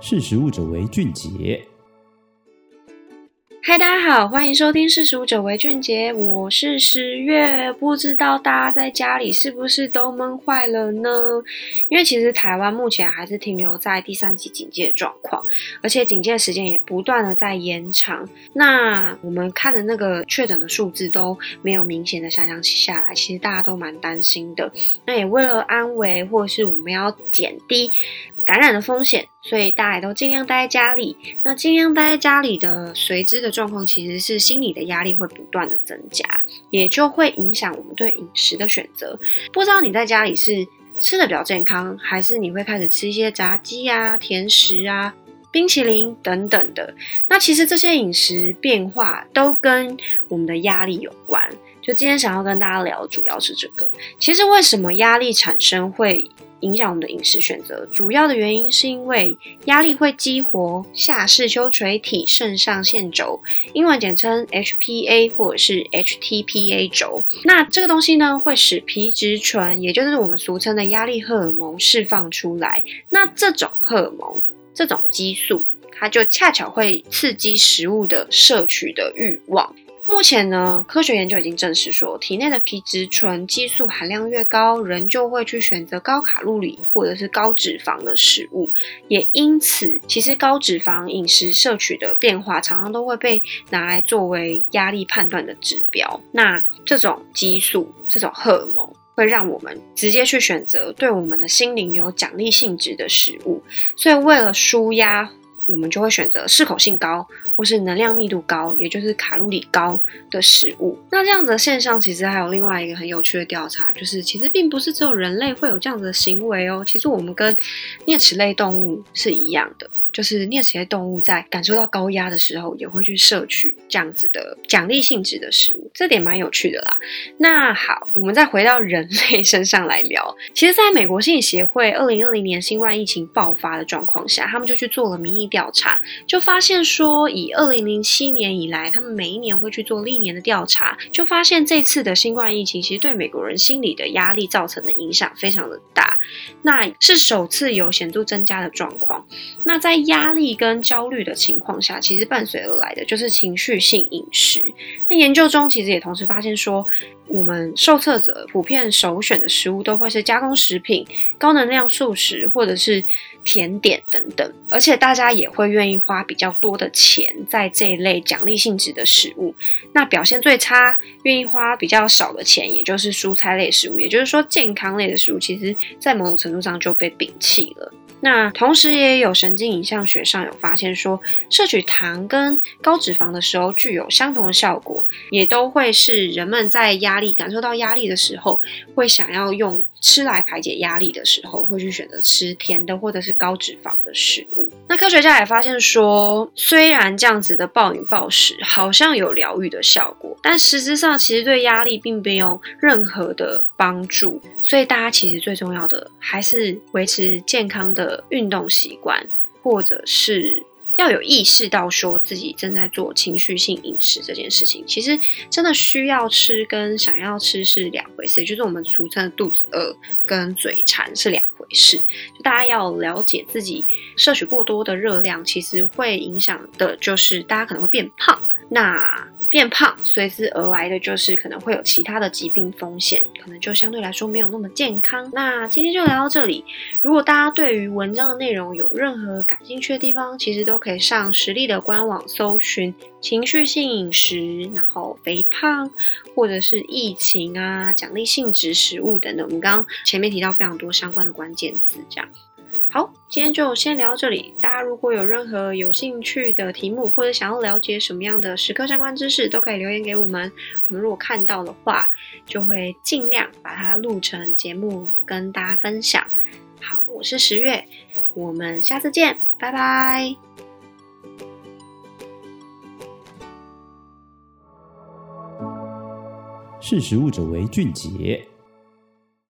识食物者为俊杰。嗨，大家好，欢迎收听《识食物者为俊杰》，我是十月。不知道大家在家里是不是都闷坏了呢？因为其实台湾目前还是停留在第三级警戒状况，而且警戒时间也不断的在延长。那我们看的那个确诊的数字都没有明显的下降起下来，其实大家都蛮担心的。那也为了安危，或是我们要减低感染的风险，所以大家也都尽量待在家里。那尽量待在家里的随之的状况，其实是心理的压力会不断的增加，也就会影响我们对饮食的选择。不知道你在家里是吃的比较健康，还是你会开始吃一些炸鸡啊、甜食啊、冰淇淋等等的？那其实这些饮食变化都跟我们的压力有关。就今天想要跟大家聊主要是这个。其实为什么压力产生会影响我们的饮食选择，主要的原因是因为压力会激活下视丘垂体肾上腺轴，英文简称 HPA 或者是 HTPA 轴。那这个东西呢，会使皮质醇，也就是我们俗称的压力荷尔蒙释放出来。那这种荷尔蒙，这种激素，它就恰巧会刺激食物的摄取的欲望。目前呢，科学研究已经证实说，体内的皮质醇激素含量越高，人就会去选择高卡路里或者是高脂肪的食物。也因此，其实高脂肪饮食摄取的变化，常常都会被拿来作为压力判断的指标。那这种激素，这种荷尔蒙，会让我们直接去选择对我们的心灵有奖励性质的食物。所以，为了舒压。我们就会选择适口性高或是能量密度高，也就是卡路里高的食物。那这样子的现象，其实还有另外一个很有趣的调查，就是其实并不是只有人类会有这样子的行为哦。其实我们跟啮齿类动物是一样的。就是啮齿类动物在感受到高压的时候，也会去摄取这样子的奖励性质的食物，这点蛮有趣的啦。那好，我们再回到人类身上来聊。其实，在美国心理协会二零二零年新冠疫情爆发的状况下，他们就去做了民意调查，就发现说，以二零零七年以来，他们每一年会去做历年的调查，就发现这次的新冠疫情其实对美国人心理的压力造成的影响非常的大，那是首次有显著增加的状况。那在压力跟焦虑的情况下，其实伴随而来的就是情绪性饮食。那研究中其实也同时发现说，我们受测者普遍首选的食物都会是加工食品、高能量素食或者是甜点等等，而且大家也会愿意花比较多的钱在这一类奖励性质的食物。那表现最差，愿意花比较少的钱，也就是蔬菜类食物，也就是说健康类的食物，其实在某种程度上就被摒弃了。那同时也有神经影像学上有发现说，摄取糖跟高脂肪的时候具有相同的效果，也都会是人们在压力感受到压力的时候，会想要用吃来排解压力的时候，会去选择吃甜的或者是高脂肪的食物。那科学家也发现说，虽然这样子的暴饮暴食好像有疗愈的效果，但实质上其实对压力并没有任何的帮助。所以大家其实最重要的还是维持健康的运动习惯，或者是。要有意识到说自己正在做情绪性饮食这件事情，其实真的需要吃跟想要吃是两回事，就是我们俗称的肚子饿跟嘴馋是两回事。大家要了解自己摄取过多的热量，其实会影响的就是大家可能会变胖。那变胖随之而来的就是可能会有其他的疾病风险，可能就相对来说没有那么健康。那今天就聊到这里。如果大家对于文章的内容有任何感兴趣的地方，其实都可以上实力的官网搜寻情绪性饮食，然后肥胖或者是疫情啊、奖励性质食物等等。我们刚刚前面提到非常多相关的关键字，这样。好，今天就先聊到这里。大家如果有任何有兴趣的题目，或者想要了解什么样的时刻相关知识，都可以留言给我们。我们如果看到的话，就会尽量把它录成节目跟大家分享。好，我是十月，我们下次见，拜拜。识时务者为俊杰。